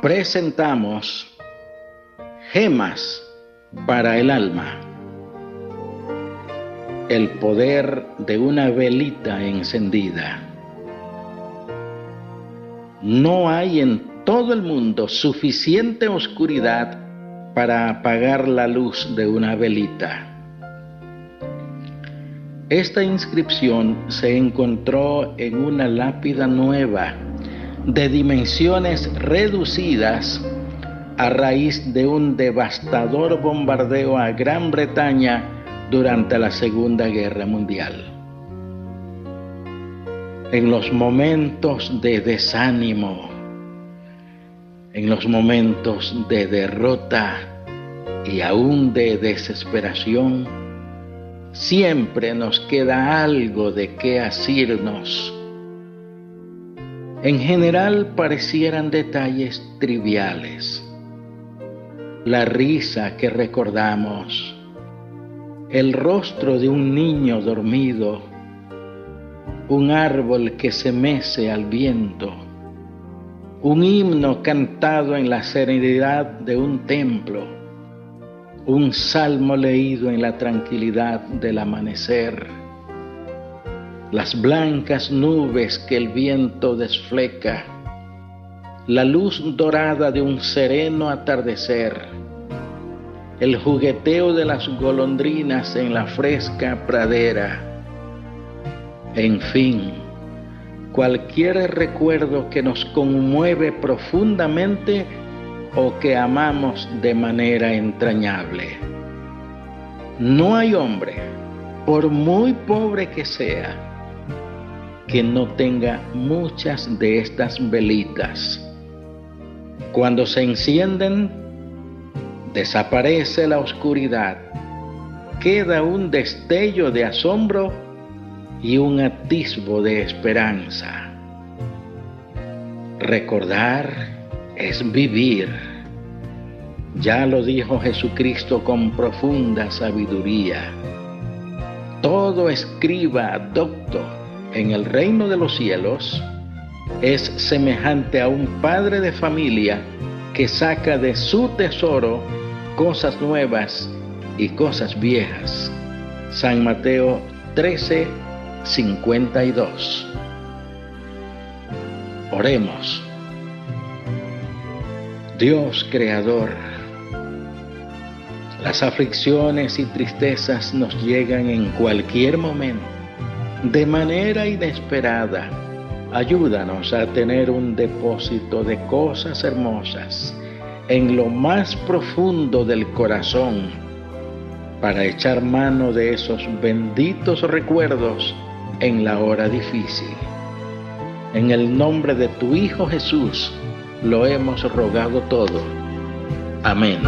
presentamos gemas para el alma. El poder de una velita encendida. No hay en todo el mundo suficiente oscuridad para apagar la luz de una velita. Esta inscripción se encontró en una lápida nueva de dimensiones reducidas a raíz de un devastador bombardeo a Gran Bretaña durante la Segunda Guerra Mundial. En los momentos de desánimo, en los momentos de derrota y aún de desesperación, siempre nos queda algo de qué asirnos en general parecieran detalles triviales. La risa que recordamos, el rostro de un niño dormido, un árbol que se mece al viento, un himno cantado en la serenidad de un templo, un salmo leído en la tranquilidad del amanecer las blancas nubes que el viento desfleca, la luz dorada de un sereno atardecer, el jugueteo de las golondrinas en la fresca pradera, en fin, cualquier recuerdo que nos conmueve profundamente o que amamos de manera entrañable. No hay hombre, por muy pobre que sea, que no tenga muchas de estas velitas. Cuando se encienden, desaparece la oscuridad, queda un destello de asombro y un atisbo de esperanza. Recordar es vivir. Ya lo dijo Jesucristo con profunda sabiduría. Todo escriba, doctor, en el reino de los cielos es semejante a un padre de familia que saca de su tesoro cosas nuevas y cosas viejas. San Mateo 13, 52. Oremos. Dios Creador, las aflicciones y tristezas nos llegan en cualquier momento de manera inesperada. Ayúdanos a tener un depósito de cosas hermosas en lo más profundo del corazón para echar mano de esos benditos recuerdos en la hora difícil. En el nombre de tu Hijo Jesús lo hemos rogado todo. Amén.